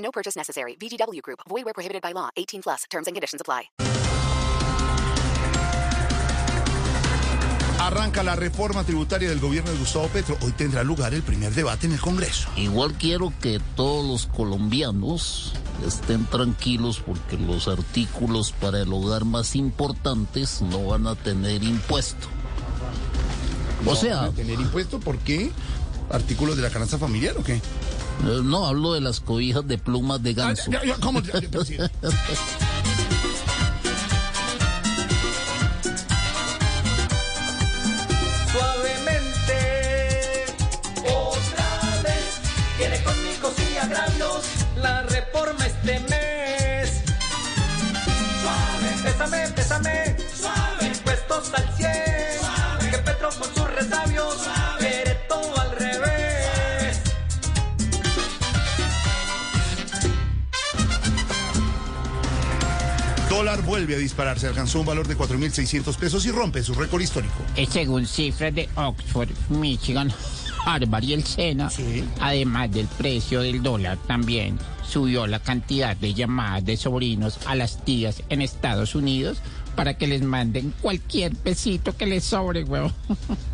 No purchase necessary. VGW Group. Void where prohibited by law. 18 plus. Terms and conditions apply. Arranca la reforma tributaria del gobierno de Gustavo Petro. Hoy tendrá lugar el primer debate en el Congreso. Igual quiero que todos los colombianos estén tranquilos porque los artículos para el hogar más importantes no van a tener impuesto. O ¿No sea, van a tener impuesto? ¿Por qué? ¿Artículos de la canasta familiar o qué? Eh, no hablo de las cobijas de plumas de Ah, ganso. ya, ya, ¿Cómo? Ya, ya, sí. suavemente. Otra vez viene con y agravios la reforma este mes. Suave, pésame, pésame. Dólar vuelve a dispararse. Alcanzó un valor de 4.600 pesos y rompe su récord histórico. Según cifras de Oxford, Michigan, Harvard y el SENA, Sí. además del precio del dólar, también subió la cantidad de llamadas de sobrinos a las tías en Estados Unidos para que les manden cualquier pesito que les sobre, huevo.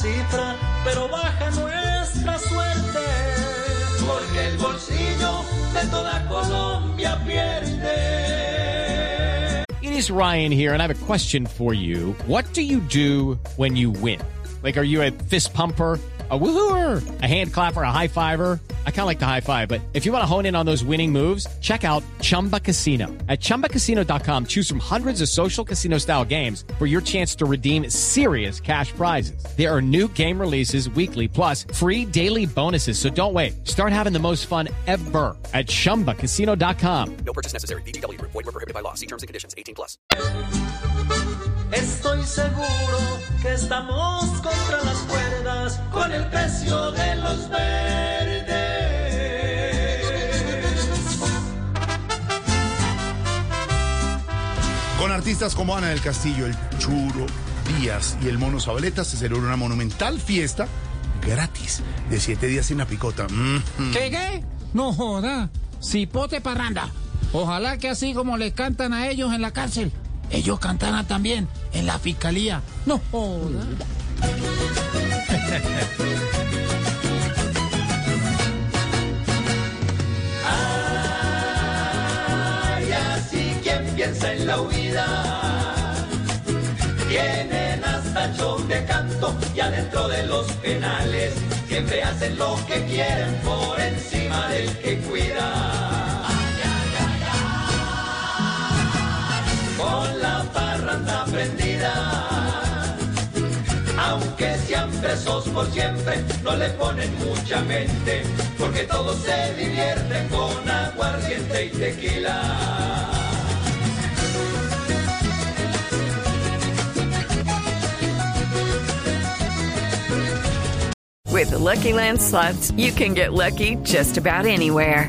cifra, pero baja nuestra suerte. Porque el bolsillo de toda Colombia pierde. It is Ryan here, and I have a question for you. What do you do when you win? Like, are you a fist pumper? A woohooer, a hand clapper, a high fiver. I kind of like the high five, but if you want to hone in on those winning moves, check out Chumba Casino. At ChumbaCasino.com, choose from hundreds of social casino style games for your chance to redeem serious cash prizes. There are new game releases weekly, plus free daily bonuses. So don't wait. Start having the most fun ever at ChumbaCasino.com. No purchase necessary. Group. Void were prohibited by law. See terms and conditions. 18 plus. Estoy seguro que estamos contra las cuerdas con el precio de los verdes. Con artistas como Ana del Castillo, el Churo, Díaz y el Mono Zabaleta se celebra una monumental fiesta gratis de siete días sin la picota. Mm. ¿Qué, qué? No joda. Cipote parranda. Ojalá que así como le cantan a ellos en la cárcel, ellos cantaran también en la fiscalía. No joda. Ay, así quien piensa en la huida. Tienen hasta show de canto y adentro de los penales siempre hacen lo que quieren por encima del que cuida. Por siempre, no le ponen mucha mente, porque todos se divierten con aguardiente y tequila. With the Lucky Land slots, you can get lucky just about anywhere.